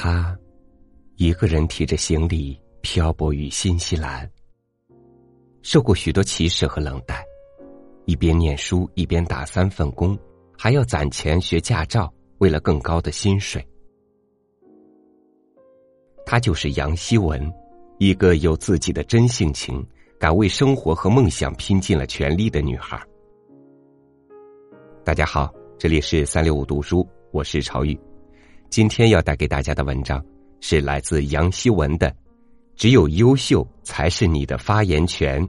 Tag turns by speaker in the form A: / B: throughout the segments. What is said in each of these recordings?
A: 他，一个人提着行李漂泊于新西兰，受过许多歧视和冷淡，一边念书一边打三份工，还要攒钱学驾照，为了更高的薪水。她就是杨希文，一个有自己的真性情、敢为生活和梦想拼尽了全力的女孩。大家好，这里是三六五读书，我是朝玉。今天要带给大家的文章是来自杨希文的《只有优秀才是你的发言权》，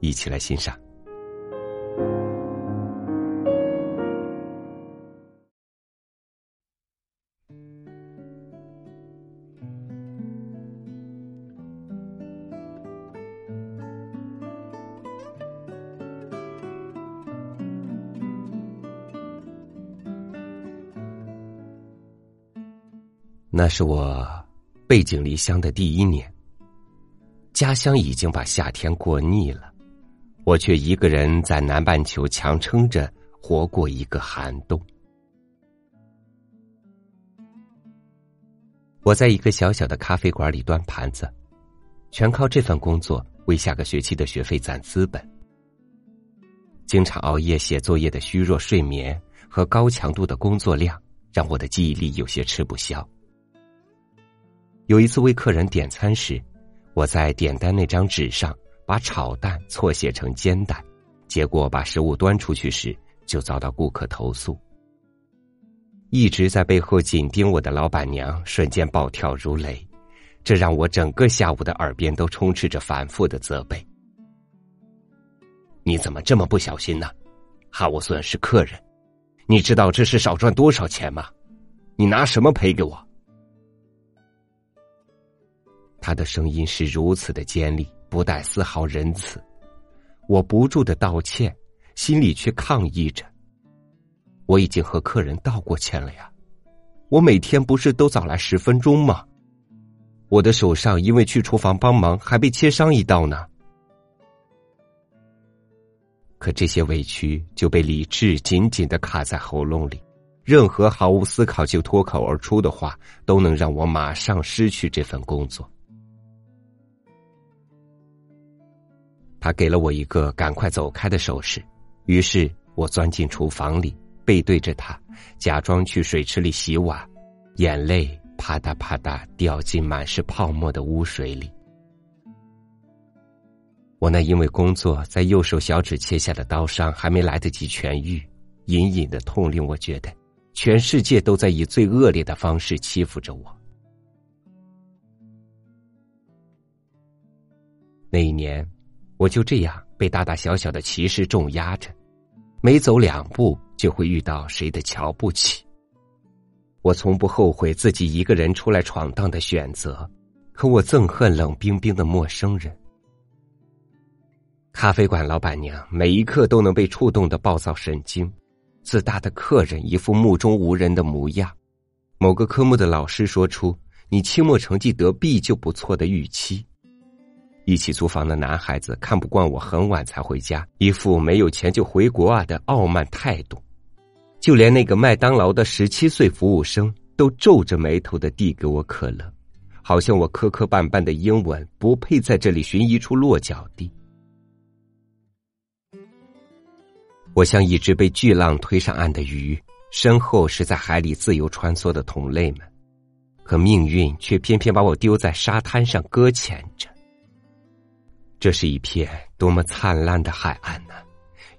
A: 一起来欣赏。那是我背井离乡的第一年，家乡已经把夏天过腻了，我却一个人在南半球强撑着活过一个寒冬。我在一个小小的咖啡馆里端盘子，全靠这份工作为下个学期的学费攒资本。经常熬夜写作业的虚弱睡眠和高强度的工作量，让我的记忆力有些吃不消。有一次为客人点餐时，我在点单那张纸上把炒蛋错写成煎蛋，结果把食物端出去时就遭到顾客投诉。一直在背后紧盯我的老板娘瞬间暴跳如雷，这让我整个下午的耳边都充斥着反复的责备：“你怎么这么不小心呢？哈沃森是客人，你知道这是少赚多少钱吗？你拿什么赔给我？”他的声音是如此的尖利，不带丝毫仁慈。我不住的道歉，心里却抗议着。我已经和客人道过歉了呀，我每天不是都早来十分钟吗？我的手上因为去厨房帮忙，还被切伤一道呢。可这些委屈就被理智紧紧的卡在喉咙里，任何毫无思考就脱口而出的话，都能让我马上失去这份工作。他给了我一个赶快走开的手势，于是我钻进厨房里，背对着他，假装去水池里洗碗，眼泪啪嗒啪嗒掉进满是泡沫的污水里。我那因为工作在右手小指切下的刀伤还没来得及痊愈，隐隐的痛令我觉得，全世界都在以最恶劣的方式欺负着我。那一年。我就这样被大大小小的歧视重压着，每走两步就会遇到谁的瞧不起。我从不后悔自己一个人出来闯荡的选择，可我憎恨冷冰冰的陌生人。咖啡馆老板娘每一刻都能被触动的暴躁神经，自大的客人一副目中无人的模样，某个科目的老师说出“你期末成绩得 B 就不错”的预期。一起租房的男孩子看不惯我很晚才回家，一副没有钱就回国啊的傲慢态度。就连那个麦当劳的十七岁服务生都皱着眉头的递给我可乐，好像我磕磕绊绊的英文不配在这里寻一处落脚地。我像一只被巨浪推上岸的鱼，身后是在海里自由穿梭的同类们，可命运却偏偏把我丢在沙滩上搁浅着。这是一片多么灿烂的海岸呢！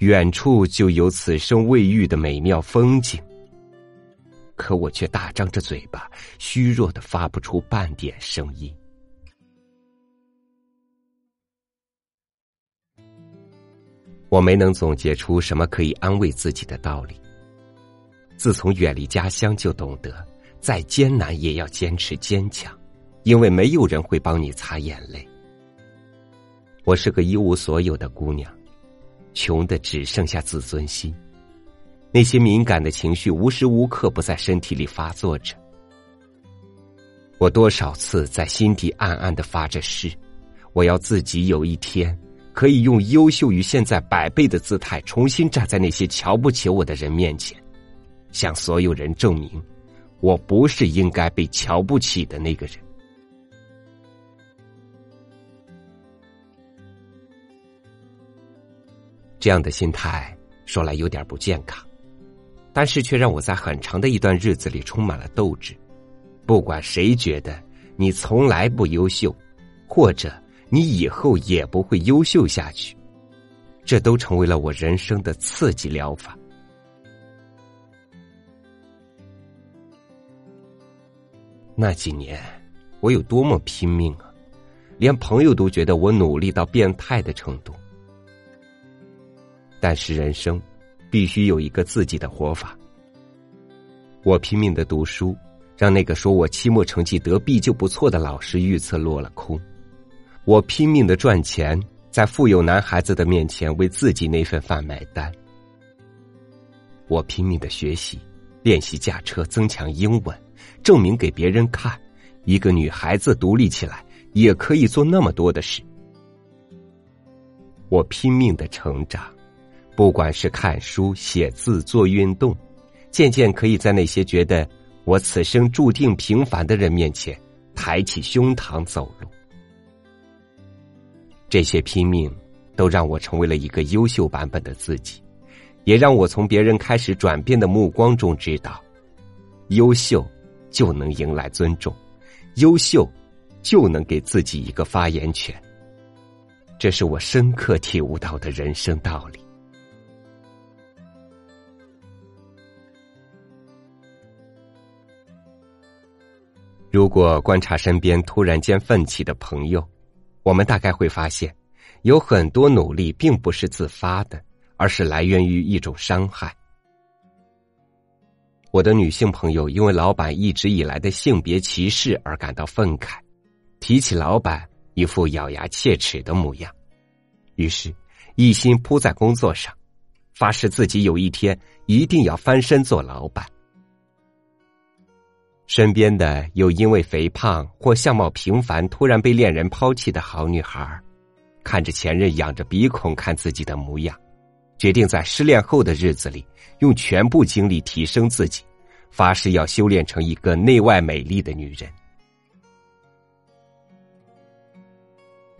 A: 远处就有此生未遇的美妙风景，可我却大张着嘴巴，虚弱的发不出半点声音。我没能总结出什么可以安慰自己的道理。自从远离家乡，就懂得再艰难也要坚持坚强，因为没有人会帮你擦眼泪。我是个一无所有的姑娘，穷的只剩下自尊心。那些敏感的情绪无时无刻不在身体里发作着。我多少次在心底暗暗的发着誓，我要自己有一天可以用优秀于现在百倍的姿态，重新站在那些瞧不起我的人面前，向所有人证明，我不是应该被瞧不起的那个人。这样的心态说来有点不健康，但是却让我在很长的一段日子里充满了斗志。不管谁觉得你从来不优秀，或者你以后也不会优秀下去，这都成为了我人生的刺激疗法。那几年，我有多么拼命啊！连朋友都觉得我努力到变态的程度。但是人生，必须有一个自己的活法。我拼命的读书，让那个说我期末成绩得 B 就不错的老师预测落了空。我拼命的赚钱，在富有男孩子的面前为自己那份饭买单。我拼命的学习，练习驾车，增强英文，证明给别人看，一个女孩子独立起来也可以做那么多的事。我拼命的成长。不管是看书、写字、做运动，渐渐可以在那些觉得我此生注定平凡的人面前抬起胸膛走路。这些拼命都让我成为了一个优秀版本的自己，也让我从别人开始转变的目光中知道，优秀就能迎来尊重，优秀就能给自己一个发言权。这是我深刻体悟到的人生道理。如果观察身边突然间奋起的朋友，我们大概会发现，有很多努力并不是自发的，而是来源于一种伤害。我的女性朋友因为老板一直以来的性别歧视而感到愤慨，提起老板一副咬牙切齿的模样，于是，一心扑在工作上，发誓自己有一天一定要翻身做老板。身边的有因为肥胖或相貌平凡突然被恋人抛弃的好女孩，看着前任仰着鼻孔看自己的模样，决定在失恋后的日子里用全部精力提升自己，发誓要修炼成一个内外美丽的女人。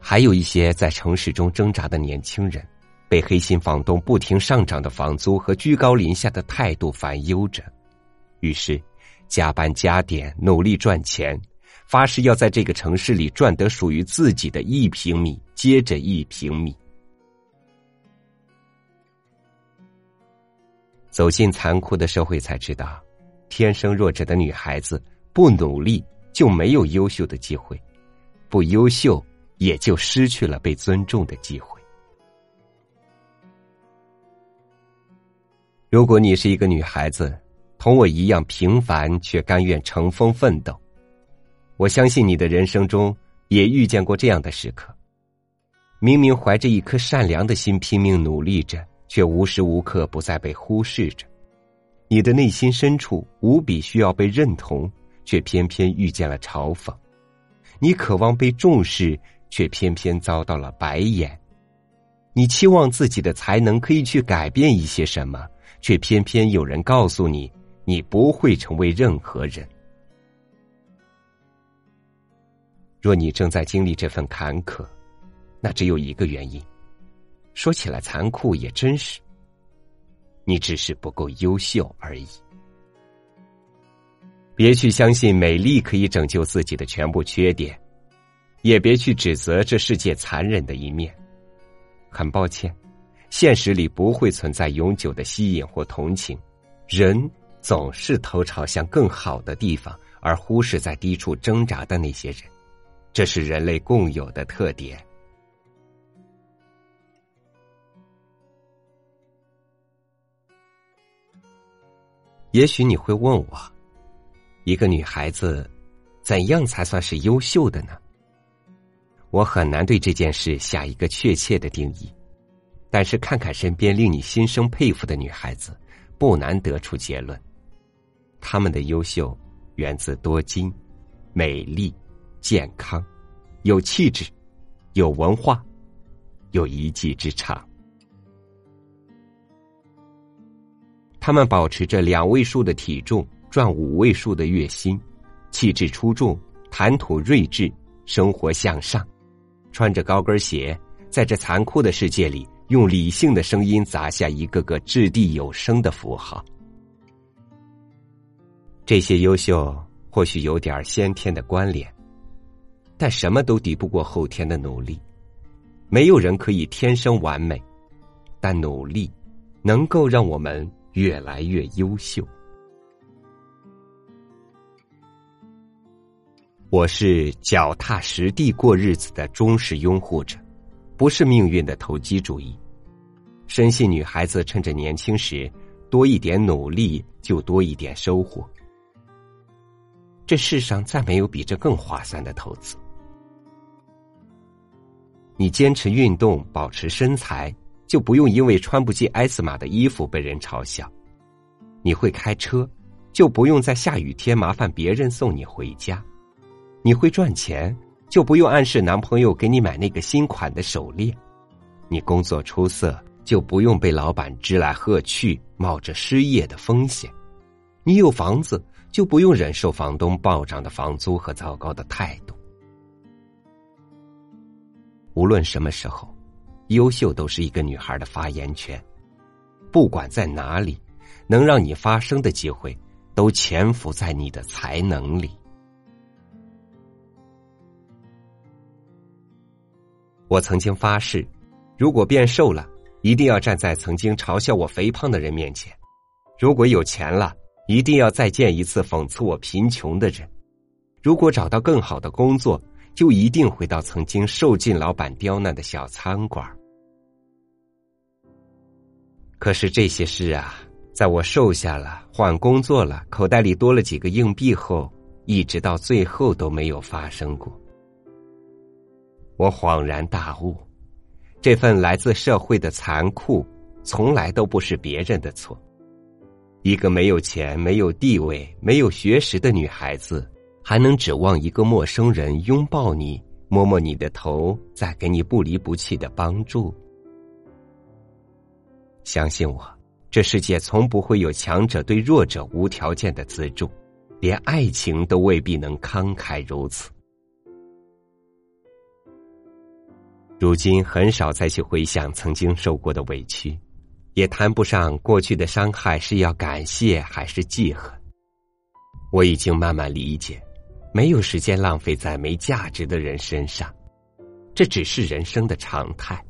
A: 还有一些在城市中挣扎的年轻人，被黑心房东不停上涨的房租和居高临下的态度烦忧着，于是。加班加点，努力赚钱，发誓要在这个城市里赚得属于自己的一平米接着一平米。走进残酷的社会，才知道，天生弱者的女孩子不努力就没有优秀的机会，不优秀也就失去了被尊重的机会。如果你是一个女孩子。同我一样平凡，却甘愿乘风奋斗。我相信你的人生中也遇见过这样的时刻：明明怀着一颗善良的心拼命努力着，却无时无刻不在被忽视着。你的内心深处无比需要被认同，却偏偏遇见了嘲讽；你渴望被重视，却偏偏遭到了白眼；你期望自己的才能可以去改变一些什么，却偏偏有人告诉你。你不会成为任何人。若你正在经历这份坎坷，那只有一个原因，说起来残酷也真实。你只是不够优秀而已。别去相信美丽可以拯救自己的全部缺点，也别去指责这世界残忍的一面。很抱歉，现实里不会存在永久的吸引或同情，人。总是头朝向更好的地方，而忽视在低处挣扎的那些人，这是人类共有的特点。也许你会问我，一个女孩子怎样才算是优秀的呢？我很难对这件事下一个确切的定义，但是看看身边令你心生佩服的女孩子，不难得出结论。他们的优秀源自多金、美丽、健康、有气质、有文化、有一技之长。他们保持着两位数的体重，赚五位数的月薪，气质出众，谈吐睿智，生活向上，穿着高跟鞋，在这残酷的世界里，用理性的声音砸下一个个掷地有声的符号。这些优秀或许有点先天的关联，但什么都抵不过后天的努力。没有人可以天生完美，但努力能够让我们越来越优秀。我是脚踏实地过日子的忠实拥护者，不是命运的投机主义。深信女孩子趁着年轻时多一点努力，就多一点收获。这世上再没有比这更划算的投资。你坚持运动，保持身材，就不用因为穿不进 S 码的衣服被人嘲笑；你会开车，就不用在下雨天麻烦别人送你回家；你会赚钱，就不用暗示男朋友给你买那个新款的手链；你工作出色，就不用被老板支来喝去，冒着失业的风险；你有房子，就不用忍受房东暴涨的房租和糟糕的态度。无论什么时候，优秀都是一个女孩的发言权。不管在哪里，能让你发声的机会，都潜伏在你的才能里。我曾经发誓，如果变瘦了，一定要站在曾经嘲笑我肥胖的人面前；如果有钱了，一定要再见一次讽刺我贫穷的人；如果找到更好的工作。就一定回到曾经受尽老板刁难的小餐馆。可是这些事啊，在我瘦下了、换工作了、口袋里多了几个硬币后，一直到最后都没有发生过。我恍然大悟，这份来自社会的残酷，从来都不是别人的错。一个没有钱、没有地位、没有学识的女孩子。还能指望一个陌生人拥抱你、摸摸你的头，再给你不离不弃的帮助？相信我，这世界从不会有强者对弱者无条件的资助，连爱情都未必能慷慨如此。如今很少再去回想曾经受过的委屈，也谈不上过去的伤害是要感谢还是记恨。我已经慢慢理解。没有时间浪费在没价值的人身上，这只是人生的常态。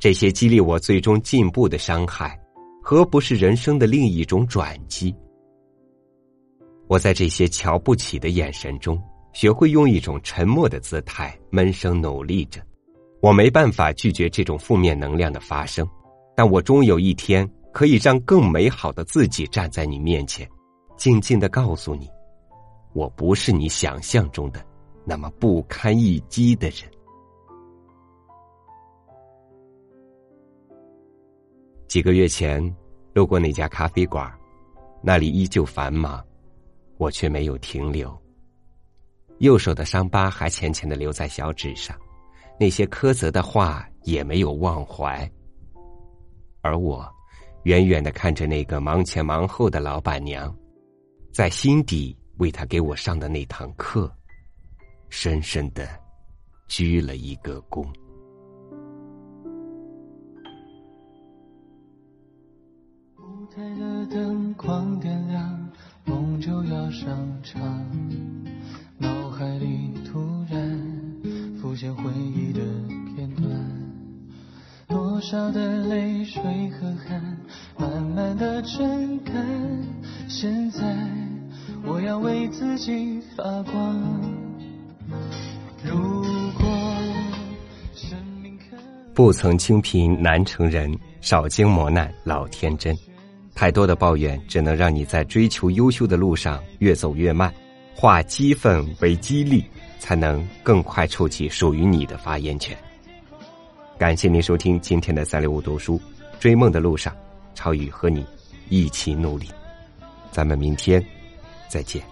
A: 这些激励我最终进步的伤害，何不是人生的另一种转机？我在这些瞧不起的眼神中，学会用一种沉默的姿态闷声努力着。我没办法拒绝这种负面能量的发生，但我终有一天可以让更美好的自己站在你面前，静静的告诉你。我不是你想象中的那么不堪一击的人。几个月前，路过那家咖啡馆，那里依旧繁忙，我却没有停留。右手的伤疤还浅浅的留在小指上，那些苛责的话也没有忘怀。而我，远远的看着那个忙前忙后的老板娘，在心底。为他给我上的那堂课，深深的鞠了一个躬。
B: 舞台的灯光点亮，梦就要上场。少的泪水和汗，慢慢的蒸干。现在。我要为自己发光。如果生命
A: 不曾清贫难成人，少经磨难老天真。太多的抱怨，只能让你在追求优秀的路上越走越慢。化激愤为激励，才能更快触及属于你的发言权。感谢您收听今天的三六五读书，追梦的路上，超宇和你一起努力。咱们明天。再见。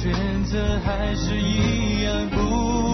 B: 选择还是一样不。